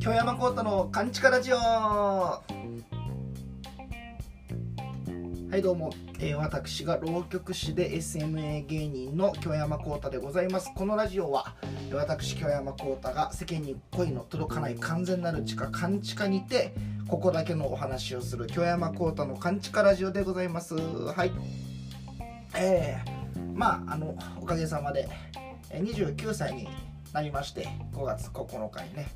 京山幸太の勘違ラジオ。はいどうも、えー、私が浪曲師で SMA 芸人の京山幸太でございます。このラジオは私京山幸太が世間に恋の届かない完全なる地下勘違にてここだけのお話をする京山幸太の勘違ラジオでございます。はい。えー、まああのおかげさまで29歳になりまして5月9日にね。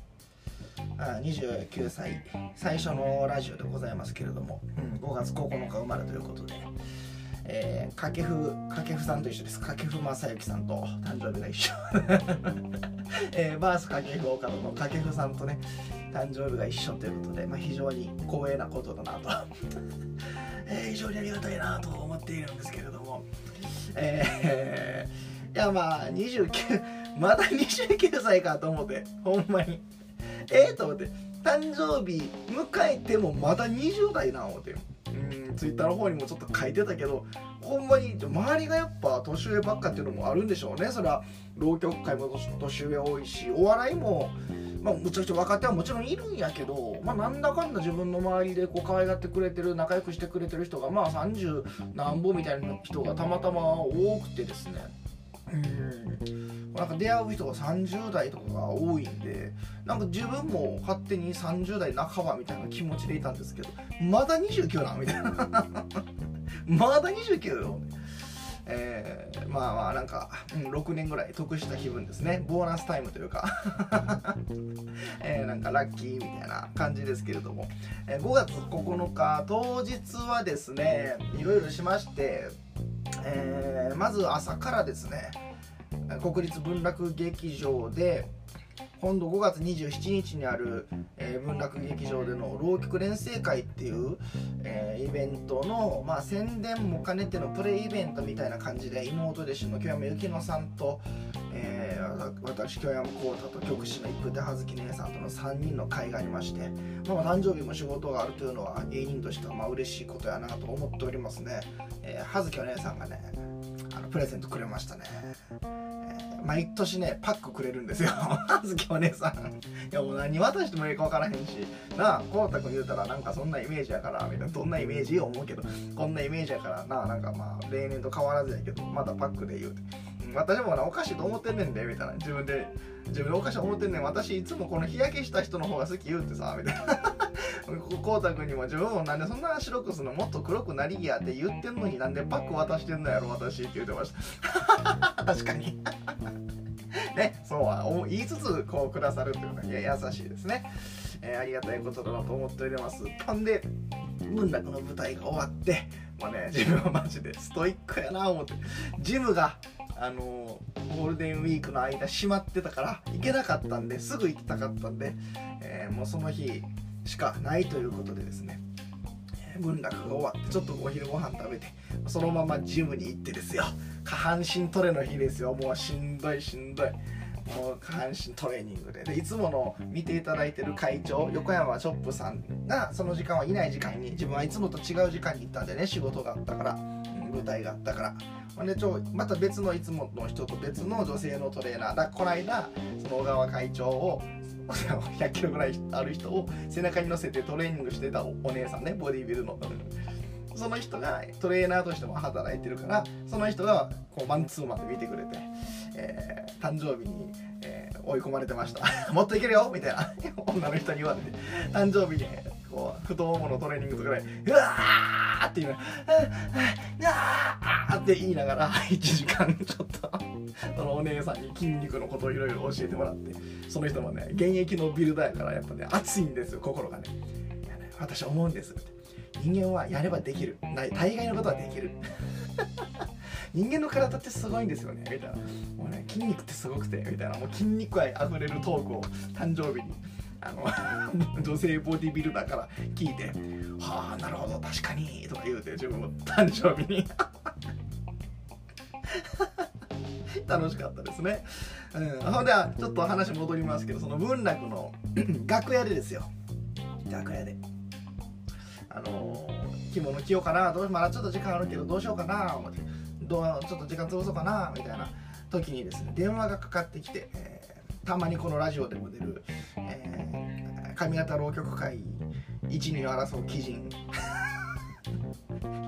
29歳。最初のラジオでございますけれども、うん、5月9日生まれということで、えー、掛布掛布さんと一緒です。掛布正幸さんと誕生日が一緒、えー、バース掛布岡野の掛布さんとね誕生日が一緒ということで、まあ、非常に光栄なことだなと、えー、非常にありがたいなと思っているんですけれども。えー、いやまあ29まだ29歳かと思ってほんまに。ええー、と思って誕生日迎えてもまだ20代な思って。うんツイッターの方にもちょっと書いてたけどほんまに周りがやっぱ年上ばっかっていうのもあるんでしょうね。それは浪曲界も年上多いしお笑いもまあ、むちゃくちゃ若手はもちろんいるんやけど、まあ、なんだかんだ自分の周りでこう可愛がってくれてる仲良くしてくれてる人がまあ30何本みたいな人がたまたま多くてですね。うん。なんか出会う人が30代とかが多いんでなんか自分も勝手に30代半ばみたいな気持ちでいたんですけどまだ29なみたいな。まだ29よ。えー、まあまあなんか、うん、6年ぐらい得した気分ですね。ボーナスタイムというか、えー、なんかラッキーみたいな感じですけれども、えー、5月9日当日はですねいろいろしまして、えー、まず朝からですね国立文楽劇場で今度5月27日にある、えー、文楽劇場での浪曲連成会っていう、えー、イベントの、まあ、宣伝も兼ねてのプレイイベントみたいな感じで妹弟子の京山幸乃さんと、えー、私京山幸太と局師の一風手葉月姉さんとの3人の会がありまして、まあ、誕生日も仕事があるというのは芸人としてはまあ嬉しいことやなと思っておりますね、えー、葉月お姉さんがねあのプレゼントくれましたね。毎年ねパックくれるんですよ。あずきお姉さん。いやもう何渡してもいいか分からへんし。なあこうたくん言うたらなんかそんなイメージやからみたいな。どんなイメージ思うけど。こんなイメージやから。なあなんかまあ例年と変わらずやけどまだパックで言うて。私もなおかしいと思ってんねんでみたいな。自分で自分でおかしいと思ってんねん。私いつもこの日焼けした人の方が好き言うてさみたいな。こうたくんにも自分もなんでそんな白くするのもっと黒くなりやって言ってんのになんでパック渡してんのやろ私って言ってました。確かに。ねそうは言いつつこうくださるっていうのは優しいですね、えー、ありがたいことだなと思っております。ほんで文楽の舞台が終わってもうね自分はマジでストイックやな思ってジムがあのゴールデンウィークの間閉まってたから行けなかったんですぐ行きたかったんで、えー、もうその日しかないということでですね文楽が終わってちょっとお昼ご飯食べてそのままジムに行ってですよ。下半身トレの日ですよ。もうしんどいしんどい。もう下半身トレーニングで。でいつもの見ていただいてる会長横山チョップさんがその時間はいない時間に自分はいつもと違う時間に行ったんでね仕事があったから舞台があったから。ほんでちょまた別のいつもの人と別の女性のトレーナーだこの間その小川会長を 100キロぐらいある人を背中に乗せてトレーニングしてたお姉さんねボディービルの。その人がトレーナーとしても働いてるからその人がこうマンツーマンで見てくれて、えー、誕生日に、えー、追い込まれてました。もっといけるよみたいな。女の人に言われて。誕生日にこう太もものトレーニングとかでうわーって言うの。うわーって言いながら1時間ちょっとそのお姉さんに筋肉のことをいろいろ教えてもらってその人もね現役のビルダーやからやっぱね熱いんですよ心がね。ね私思うんです。人間はやればできる。大概のことはできる。人間の体ってすごいんですよねみたいな。もうね筋肉ってすごくてみたいな。もう筋肉愛あふれるトークを誕生日にあの 女性ボディビルダーから聞いて「はあなるほど確かに」とか言うて自分も誕生日に。楽しかったですね、うん、ほんではちょっと話戻りますけどその文楽の 楽屋でですよ。楽屋で。あのー、着物着ようかなどうまだちょっと時間あるけどどうしようかな思って。どうちょっと時間潰そうかなみたいな。時にですね電話がかかってきて、えー、たまにこのラジオでも出る、えー、上方浪曲会一二を争う鬼人。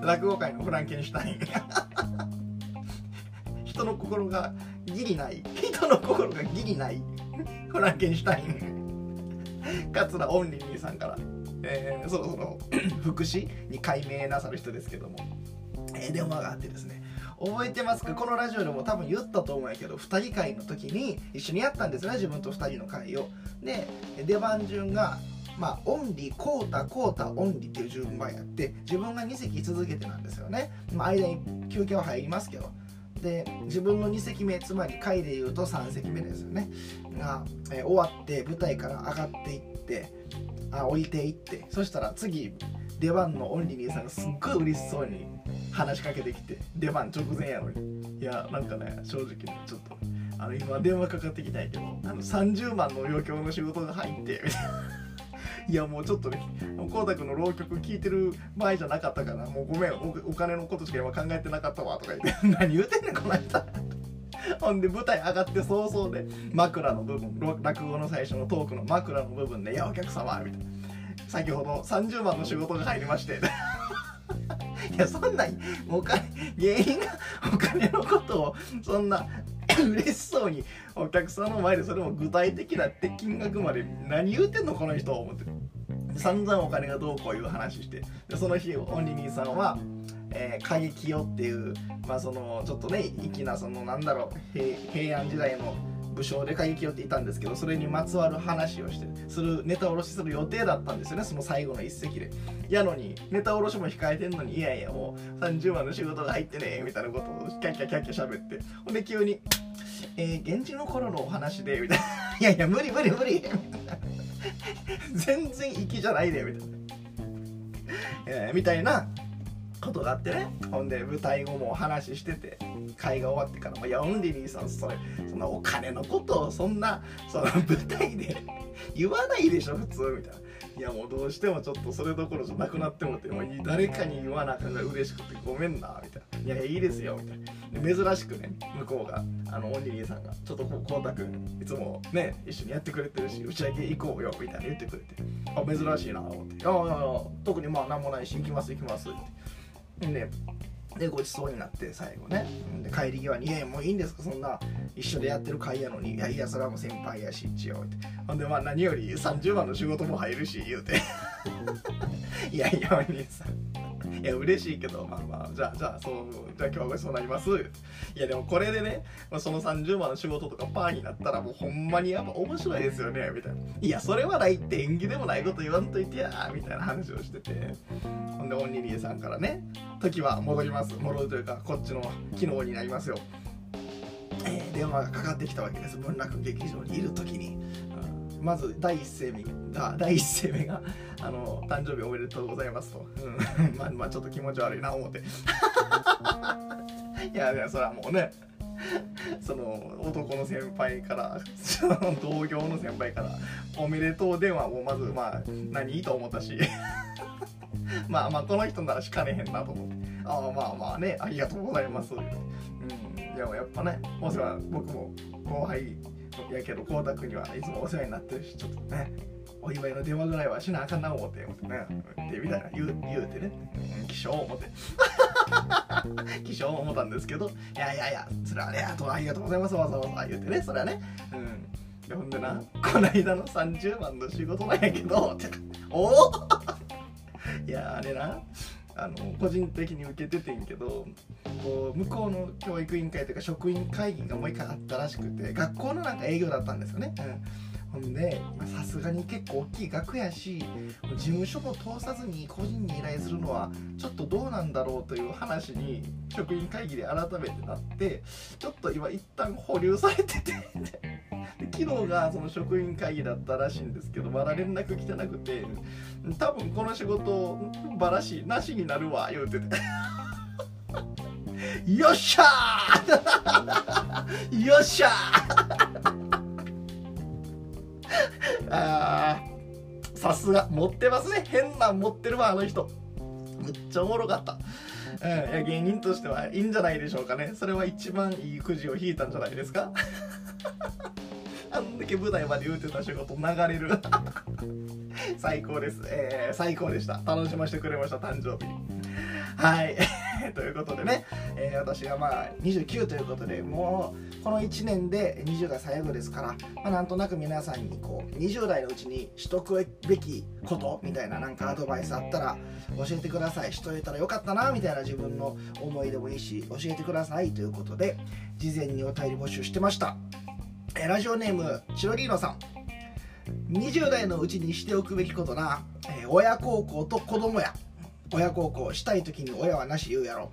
落語界のフランケンシュタイン。人の心がギリない。人の心がギリない。フランケンシュタイン。桂オンリーさんから、えー、そろそろ 福祉に改名なさる人ですけども、えー、電話があってですね。覚えてますか？このラジオでも多分言ったと思うんやけど2人会の時に一緒にやったんですね自分と2人の会を。で出番順がまあ、オンリー、コータ、コータ、オンリーっていう順番やって、自分が2席続けてなんですよね。まあ、間に休憩は入りますけど。で、自分の2席目、つまり回で言うと3席目ですよね。が、えー、終わって舞台から上がっていって、あ降りていって、そしたら次、出番のオンリーさんがすっごい嬉しそうに話しかけてきて、出番直前やのに。いや、なんかね、正直ね、ちょっと、あの、今電話かかってきたいけど、あの、30万の余興の仕事が入って、みたいないやもうちょっとね光沢の浪曲聴いてる場合じゃなかったからもうごめんお金のことしか今考えてなかったわとか言って 何言うてんねんこの人。ほんで舞台上がって早々で枕の部分落語の最初のトークの枕の部分で「いやお客様」みたいな。先ほど30万の仕事が入りまして。いやそんなお金芸人がお金のことをそんな嬉しそうにお客さんの前でそれも具体的なって金額まで何言うてんのこの人思って。散々お金がどうこういう話して。でその日オンリーさんはえー、過激よっていう、まあ、そのちょっとね粋なそのなんだろう平安時代の武将で過激よっていたんですけどそれにまつわる話をしてするネタ卸しする予定だったんですよねその最後の一席で。やのにネタ卸しも控えてんのにいやいやもう30万の仕事が入ってねみたいなことをキャッキャキャッキャ喋って。ほんで急に「えー、現地の頃のお話で」みたいな「いやいや無理無理無理」みたいな全然粋じゃないでみたいな、えー、みたいなことがあってねほんで舞台後もお話ししてて会が終わってからも「いやオンリーさんそれそのお金のことをそんなその舞台で 言わないでしょ普通」みたいな。いやもうどうしてもちょっとそれどころじゃなくなってもってもう誰かに言わなあかんが嬉しくてごめんなみたいな「いやいいですよ」みたいな。珍しくね向こうがあのオンリーさんが「ちょっとこうこうたくんいつもね一緒にやってくれてるし打ち上げ行こうよ」みたいな言ってくれて。あ珍しいなと思って「いやいやいや特にまあ何もないし行きます行きます」って。ででごちそうになって最後ね。で帰り際に「いやもういいんですかそんな。一緒でやってる会やのに。いやいやそれはもう先輩やし一応」って。ほんでまあ何より30万の仕事も入るし言うて。いやいやお兄さん。いや嬉しいけどまあまあじゃあじゃあそうじゃあ今日はそうなります。いやでもこれでねその30万の仕事とかパーになったらもうほんまにやっぱ面白いですよねみたいな。いやそれはないって縁起でもないこと言わんといてやみたいな話をしてて。ほんでオンニリーさんからね時は戻ります。戻るというかこっちの機能になりますよ。えー、電話がかかってきたわけです。文楽劇場にいる時に、まず第一声目が 第一声目があの「誕生日おめでとうございますと」うん、まあまあちょっと気持ち悪いな思って。いやいやそれはもうねその男の先輩から同業の先輩から「おめでとう電話」をまずまあ何いいと思ったし。まあまあこの人ならしかねへんなと思って。ああまあまあねありがとうございます。うん。でもやっぱねお世話僕も後輩やけど光沢にはいつもお世話になってるしちょっとねお祝いの電話ぐらいはしなあかんな思って思ってねってみたいな言う言うてね、うん、気象思って。気象思ったんですけどいやいやいやそれはねあとありがとうございますわざわざ言うてねそれはね。うん。でほんでなこないだの30万の仕事なんやけどおお いやあれなあの個人的に受けててんけどこう向こうの教育委員会というか職員会議がもう一回あったらしくて学校のなんか営業だったんですよね、うん、ほんでさすがに結構大きい額やし事務所も通さずに個人に依頼するのはちょっとどうなんだろうという話に職員会議で改めてなってちょっと今一旦保留されててで昨日がその職員会議だったらしいんですけどまだ連絡来てなくて多分この仕事ばらしなしになるわ言うてて。よっしゃー! よっしゃー! あさすが。持ってますね。変なん持ってるわあの人。むっちゃおもろかった。うん、いや芸人としてはいいんじゃないでしょうかね。それは一番いいくじを引いたんじゃないですか。あんだけ舞台まで言うてた仕事流れる。最高です、えー、最高でした。楽しませてくれました誕生日。はい。ということでね、えー、私がまあ29ということでもうこの1年で20代最後ですから、まあ、なんとなく皆さんにこう20代のうちにしとくべきことみたいななんかアドバイスあったら教えてください。しといたらよかったなみたいな自分の思いでもいいし教えてください。ということで事前にお便り募集してました。ラジオネームチロリーノさん。20代のうちにしておくべきことな、えー、親孝行と子供や。親孝行したい時に親はなし言うやろ。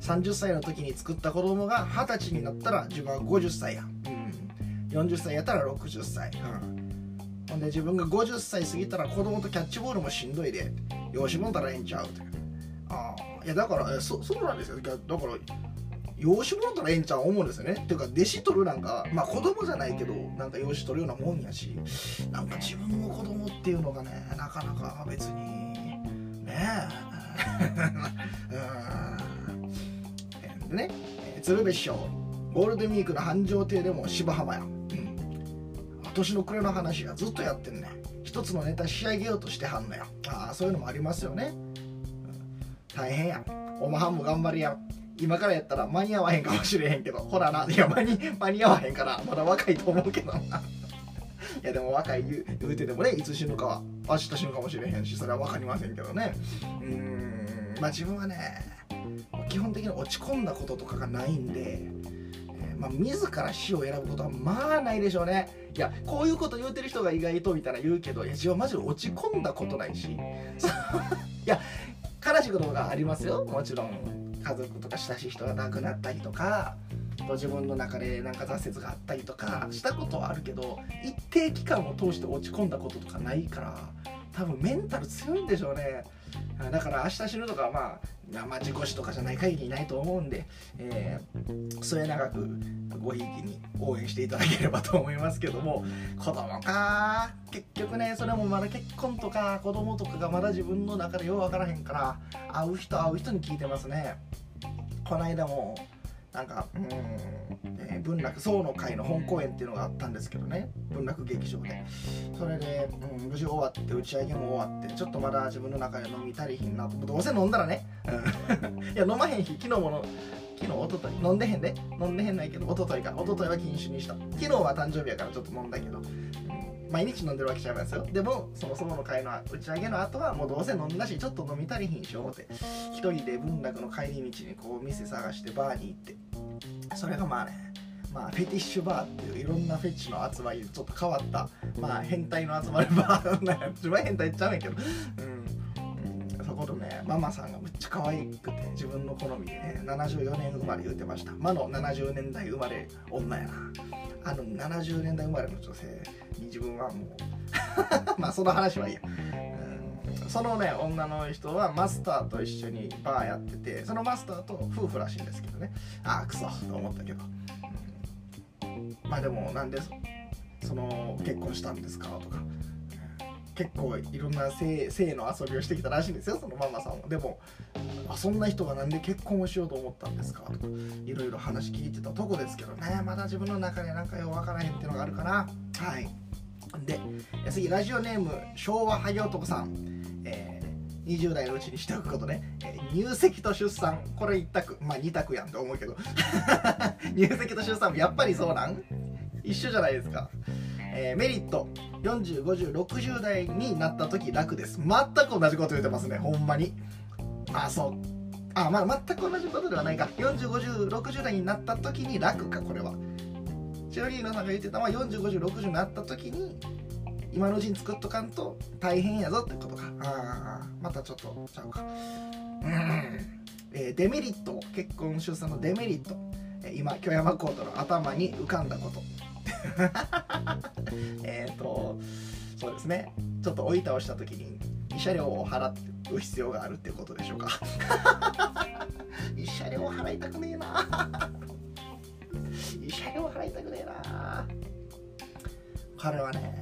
30歳の時に作った子供が20歳になったら自分は50歳や、うん、40歳やったら60歳、うん、ほんで自分が50歳過ぎたら子供とキャッチボールもしんどいで。養子もんたらええんちゃうってああいやだからそそうなんですよ。だから養子もろたらええんちゃう思うんですよね。っていうか弟子取るなんかまあ子供じゃないけどなんか養子取るようなもんやしなんか自分の子供っていうのがねなかなか別にねえ。でね鶴瓶師匠ゴールデンウィークの繁盛亭でも芝浜や、うん、年の暮れの話やずっとやってんね。一つのネタ仕上げようとしてはんのや。ああそういうのもありますよね、大変や。おまはんも頑張りや。今からやったら間に合わへんかもしれへんけど。ほらな。いや間に間に合わへんからまだ若いと思うけどな。いやでも若い言う言うててもねいつ死ぬかは明日死ぬかもしれへんしそれは分かりませんけどね。うん。まあ自分はね基本的に落ち込んだこととかがないんで、まあ、自ら死を選ぶことはまあないでしょうね。いやこういうこと言うてる人が意外とみたいな言うけどいや自分はマジで落ち込んだことないし。いや悲しいことがありますよ。もちろん。家族とか親しい人が亡くなったりとか自分の中でなんか挫折があったりとかしたことはあるけど一定期間を通して落ち込んだこととかないから多分メンタル強いんでしょうねだから明日死ぬとかはまあ、まあ、事故死とかじゃない限りないと思うんで、えー、末永くごひいきに応援していただければと思いますけども子供か結局ねそれもまだ結婚とか子供とかがまだ自分の中でようわからへんから会う人会う人に聞いてますね。この間もなんかうん、えー、文楽宋の会の本公演っていうのがあったんですけどね。文楽劇場で。それで、うん、無事終わって打ち上げも終わってちょっとまだ自分の中で飲み足りひんなと。どうせ飲んだらね、いや飲まへん日昨日もの昨日一昨日。飲んでへんで。飲んでへんないけど一昨日か一昨日は禁酒にした。昨日は誕生日やからちょっと飲んだけど、毎日飲んでるわけちゃいますよ。でもそもそもの会の打ち上げの後はもうどうせ飲んだしちょっと飲み足りひんしようって。一人で文楽の帰り道にこう店探してバーに行って。それがまあねまあ、フェティッシュバーっていういろんなフェチの集まりでちょっと変わった、まあ、変態の集まるバーなんや自分は変態っちゃうんけど、うん、そこでねママさんがち可愛くて自分の好みでね74年生まれ言うてました。魔の70年代生まれ女やな。あの70年代生まれの女性に自分はもう まあその話はいいや、うん、そのね女の人はマスターと一緒にバーやっててそのマスターと夫婦らしいんですけどね。ああクソと思ったけど、うん、まあでもなんでその結婚したんですか？とか。結構いろんな性性の遊びをしてきたらしいんですよそのママさんは。でもあそんな人がなんで結婚をしようと思ったんですか？とかいろいろ話聞いてたとこですけどね。まだ自分の中でなんかよう分からへんっていうのがあるかな。はい。で次ラジオネーム昭和ハゲ男さん、えー、20代のうちにしておくことね、えー、入籍と出産。これ一択。まあ二択やんって思うけど。入籍と出産もやっぱりそうなん？一緒じゃないですか。えー、メリット405060代になった時楽です。全く同じこと言ってますね。ほんまに。あそう。あまあ全く同じことではないか。405060代になった時に楽かこれは。チロリーノさんが言ってたのは405060になった時に今のうちに作っとかんと大変やぞってことか。ああまたちょっとちゃうか。うん、えー、デメリット。結婚出産のデメリット。今京山コートの頭に浮かんだこと。えっとそうですね。ちょっと追い倒した時に慰謝料を払う必要があるっていうことでしょうか。慰謝料払いたくねえな。慰謝料払いたくねえな。彼はね、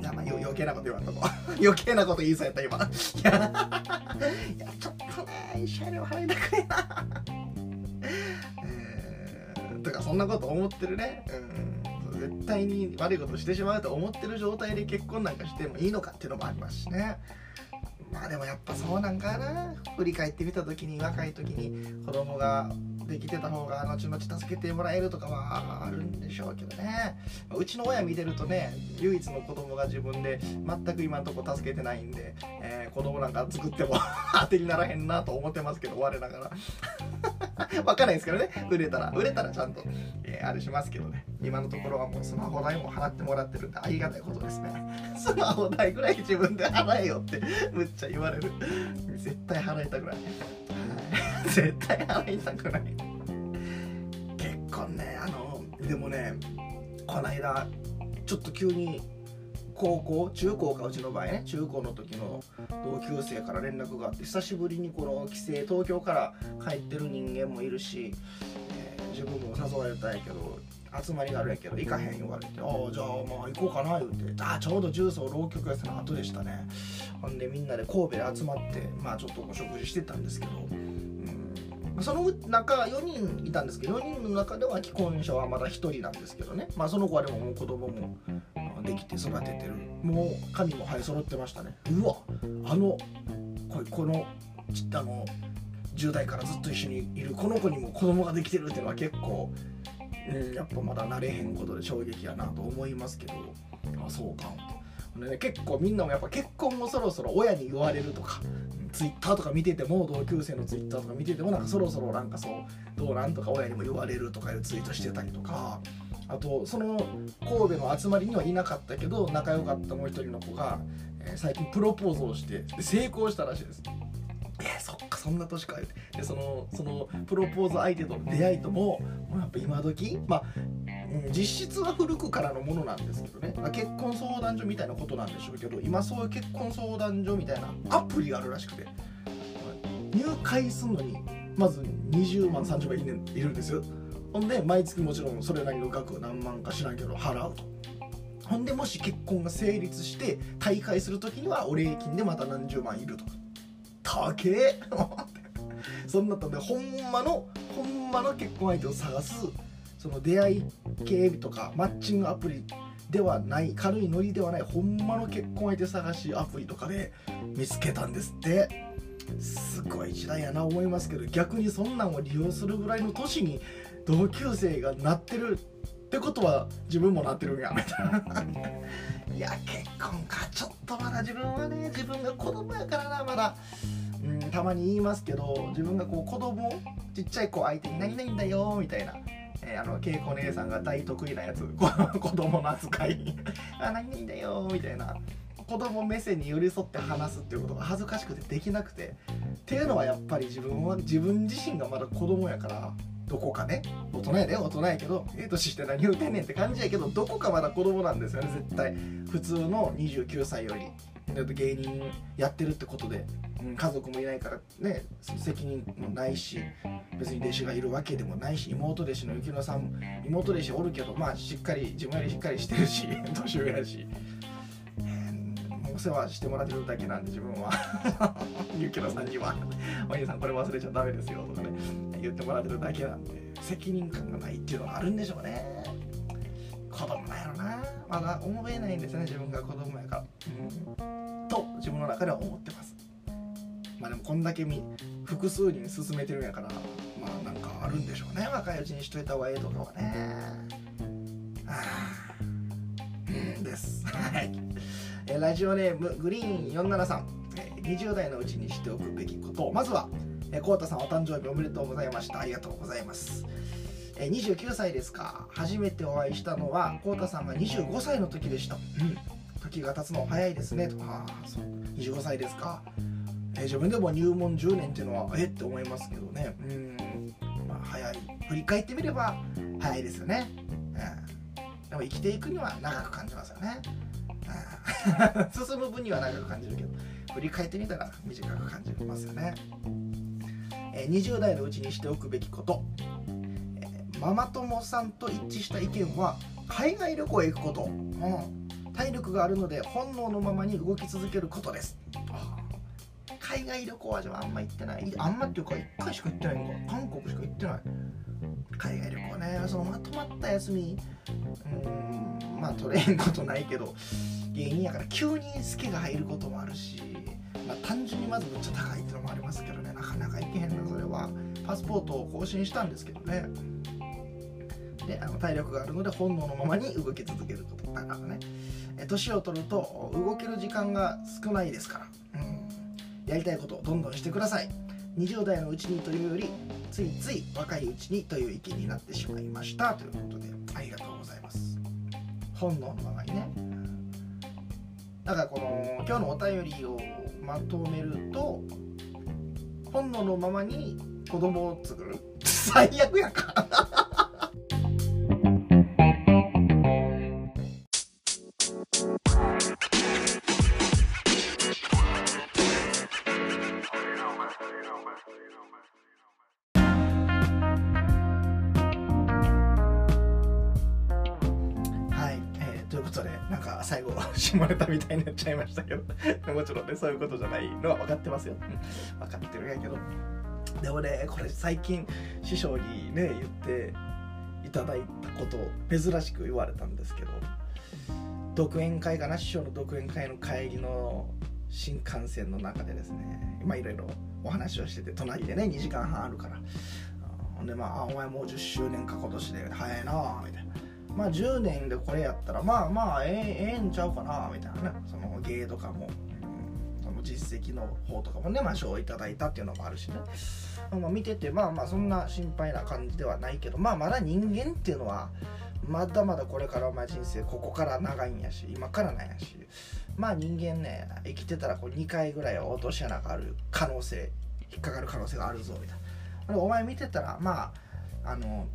いややまあよ余計なこと言わんとこ。余計なこと言いそうやった今。いやちょっとね慰謝料払いたくねえな、とかそんなこと思ってるね。うん。絶対に悪いことしてしまうと思ってる状態で結婚なんかしてもいいのかっていうのもありますしね。まあでもやっぱそうなんかな。振り返ってみた時に若い時に子供ができてた方が後々助けてもらえるとかはあるんでしょうけどね。うちの親見てるとね唯一の子供が自分で全く今んとこ助けてないんで、えー、子供なんか作っても 当てにならへんなと思ってますけど我ながら。わかんないですけどね。売れたら。売れたらちゃんと、えー、あれしますけどね。今のところはもうスマホ代も払ってもらってるんでありがたいことですね。スマホ代ぐらい自分で払えよってむっちゃ言われる。絶対払いたくない。絶対払いたくない。結婚ねあのでもねこの間ちょっと急に高校中高かうちの場合ね中高の時の同級生から連絡があって久しぶりにこの帰省東京から帰ってる人間もいるし、えー、自分も誘われたんやけど集まりがあるんやけど行かへん言われて「ああじゃあまあ行こうかな」言うてああちょうど重曹浪曲寄せの後でしたね。ほんでみんなで神戸で集まってまあちょっとお食事してたんですけどその中4人いたんですけど4人の中では既婚者はまだ1人なんですけどね、まあ、その子はでももう子供もできて育ててる。もう髪も生え揃ってましたね。うわ。あのここのあの10代からずっと一緒にいるこの子にも子供ができてるっていうのは結構、うん、やっぱまだ慣れへんことで衝撃やなと思いますけど。あそうか。ね、結構みんなもやっぱ結婚もそろそろ親に言われるとかツイッターとか見てても同級生のツイッターとか見ててもなんかそろそろなんかそうどうなんとか親にも言われるとかいうツイートしてたりとかあとその神戸の集まりにはいなかったけど仲良かったもう一人の子が、えー、最近プロポーズをして成功したらしいです。えー、そっかそんな年かでそのそのプロポーズ相手との出会いとももうやっぱ今時まあ、実質は古くからのものなんですけどね。結婚相談所みたいなことなんでしょうけど今そういう結婚相談所みたいなアプリがあるらしくて。入会するのにまず20万30万いるんですよ。ほんで毎月もちろんそれなりの額何万か知らんけど払うと。ほんでもし結婚が成立して大会する時にはお礼金でまた何十万いると。か高え。そんなったんでほんまのほんまの結婚相手を探すその出会い系とかマッチングアプリではない軽いノリではないほんまの結婚相手探しアプリとかで見つけたんですって。すごい時代やな思いますけど逆にそんなんを利用するぐらいの年に同級生がなってるってことは自分もなってるんや。みたいないや結婚か。ちょっとまだ自分はね自分が子供やからなまだ。うんたまに言いますけど自分がこう子供ちっちゃい子相手に何々だよみたいなえー、あの恵子姉さんが大得意なやつ。子供の扱い。あ何々だよみたいな。子供目線に寄り添って話すっていうことが恥ずかしくてできなくて。っていうのはやっぱり自分は自分自身がまだ子供やからどこかね。大人やで大人やけど。ええ年して何言うてんねんって感じやけどどこかまだ子供なんですよね絶対。普通の29歳より。芸人やってるってことで、うん、家族もいないからね責任もないし別に弟子がいるわけでもないし妹弟子の雪乃さん妹弟子おるけどまあしっかり自分よりしっかりしてるし 年上やし、えー、お世話してもらってるだけなんで自分は。雪乃さんには「お兄さんこれ忘れちゃダメですよ」とかね。言ってもらってるだけなんで責任感がないっていうのはあるんでしょうね。子供なんやろな。まだ思えないんですよね自分が子供やから、うん。と自分の中では思ってます。まあでもこんだけ複数人進めてるんやからまあなんかあるんでしょうね。若いうちにしといた方がええとかはね。はあうんです。はい。えラジオネームグリーン473、え20代のうちにしておくべきこと。まずはえー、コウタさんお誕生日おめでとうございました。ありがとうございます。え29歳ですか。初めてお会いしたのはコウタさんが25歳の時でした、うん時が経つの早いですねとかそう25歳ですか、えー、自分でも入門10年っていうのはえって思いますけどね。うん。まあ早い。振り返ってみれば早いですよね、うん、でも生きていくには長く感じますよね、うん、進む分には長く感じるけど振り返ってみたら短く感じますよね、えー、20代のうちにしておくべきこと、えー、ママ友さんと一致した意見は海外旅行へ行くこと、うん体力があるので本能のままに動き続けることです。海外旅行はじゃああんま行ってない。あんまっていうか1回しか行ってない。のか韓国しか行ってない。海外旅行ね。そのまとまった休み。うん。まあ取れへんことないけど。芸人やから。急に好きが入ることもあるし、まあ、単純にまずめっちゃ高いっていうのもありますけどね。なかなか行けへんなそれは。パスポートを更新したんですけどね。であの体力があるので本能のままに動き続けること。だからね。年を取ると動ける時間が少ないですから、うん、やりたいことをどんどんしてください。20代のうちにというよりついつい若いうちにという意見になってしまいました。ということでありがとうございます。本能のままにね。だからこの今日のお便りをまとめると本能のままに子供を作る 最悪やか下ネタみたいになっちゃいましたけど。もちろんねそういうことじゃないのは分かってますよ、分かってるんやけど。でもねこれ最近師匠にね言っていただいたことを珍しく言われたんですけど。独演会かな？師匠の独演会の帰りの新幹線の中でですね。まいろいろお話をしてて隣でね2時間半あるから。ほんでまあお前もう10周年か今年で。早いなみたいな。まあ10年でこれやったらまあまあえええんちゃうかなみたいなね。その芸とかも、うん、その実績の方とかもねまあ賞いただいたっていうのもあるしね、まあ、見ててまあまあそんな心配な感じではないけどまあまだ人間っていうのはまだまだこれからお前人生ここから長いんやし今からなんやしまあ人間ね生きてたらこう2回ぐらいは落とし穴がある可能性引っかかる可能性があるぞみたいな。お前見てたらまああの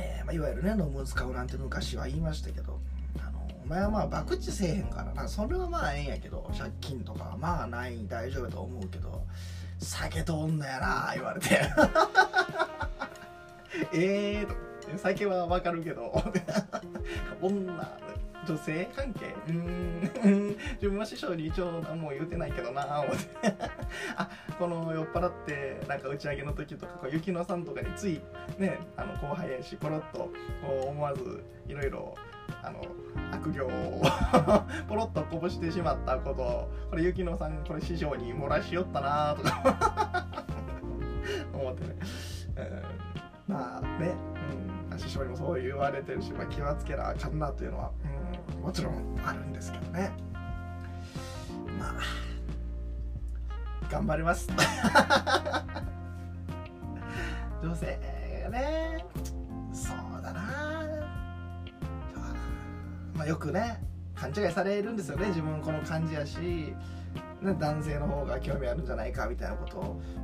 えーまあ、いわゆるね飲む使うなんて昔は言いましたけどあのお前はまあ博打せえへんからな。それはまあええんやけど借金とかまあない大丈夫と思うけど酒と女やな言われて。ええと。酒はわかるけど。女。女性？関係？うん。自分は師匠に一応何も言うてないけどなあ思って。あこの酔っ払ってなんか打ち上げの時とかこう雪乃さんとかについねあの後輩やしポロッとこう思わずいろいろあの悪行を ポロッとこぼしてしまったことこれ雪乃さんこれ師匠に漏らしよったなとか。思ってね、うん、まあね、うん、師匠にもそう言われてるし、まあ、気はつけなあかんなというのは、もちろんあるんですけどね。まあ頑張ります。女性ねそうだな。まあよくね勘違いされるんですよね。自分この感じやし、ね、男性の方が興味あるんじゃないかみたいなこと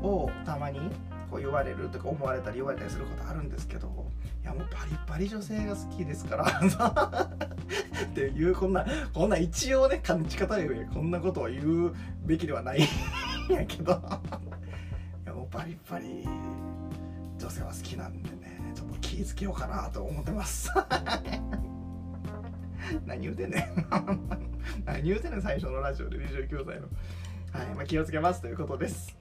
をたまにこう言われるとか思われたり言われたりすることあるんですけどいやもうバリバリ女性が好きですからっていうこんなこんな一応ね感じ方でこんなことを言うべきではないんやけどいやもうバリバリ女性は好きなんでねちょっと気ぃつけようかなと思ってます。何言うてんねん。何言うてんねん最初のラジオで29歳の。はい、まあ、気をつけますということです。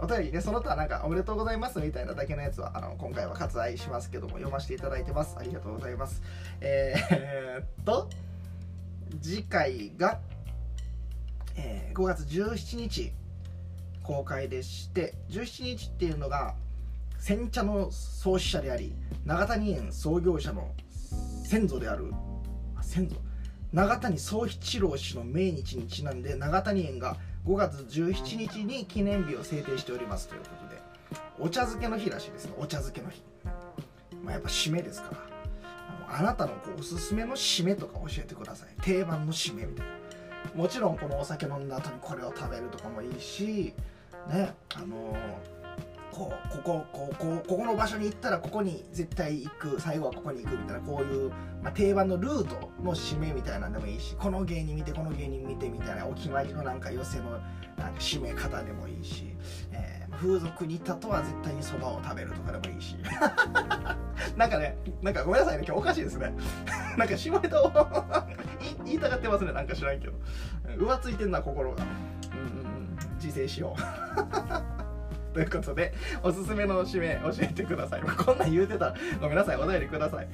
お便りね、その他なんかおめでとうございますみたいなだけのやつは、あの、今回は割愛しますけども、読ませていただいてます。ありがとうございます。えー、っと、次回が、えー、5月17日公開でして、17日っていうのが、煎茶の創始者であり、長谷園創業者の先祖である、先祖長谷宗七郎氏の命日にちなんで長谷園が5月17日に記念日を制定しておりますということでお茶漬けの日らしいですね。お茶漬けの日、まあ、やっぱ締めですから。あなたのこうおすすめの締めとか教えてください。定番の締めみたいな。もちろんこのお酒飲んだ後にこれを食べるとかもいいしねあのーこうここここここの場所に行ったらここに絶対行く最後はここに行くみたいなこういう、まあ、定番のルートの締めみたいなんでもいいしこの芸人見てこの芸人見てみたいなお決まりのなんか寄せのなんか締め方でもいいし、えー、風俗に行ったとは絶対にそばを食べるとかでもいいし。なんかねなんかごめんなさいね今日おかしいですね。なんか下ネタを 言いたがってますねなんか知らんけど。浮ついてんな心が。うんうんうん自制しよう。ということでおすすめの締め教えてください。こんなん言うてたらごめんなさいお便りください。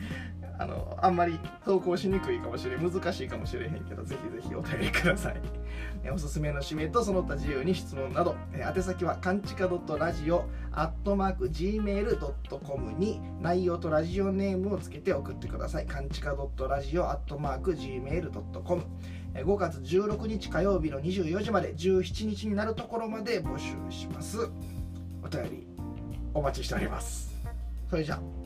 あのあんまり投稿しにくいかもしれん難しいかもしれへんけどぜひぜひお便りください。おすすめの指名とその他自由に質問など宛先はかんちか .radio アットマーク gmail.com に内容とラジオネームをつけて送ってください。かんちか .radio アットマーク gmail.com 5月16日火曜日の24時まで17日になるところまで募集します。お便りお待ちしております。それじゃあ。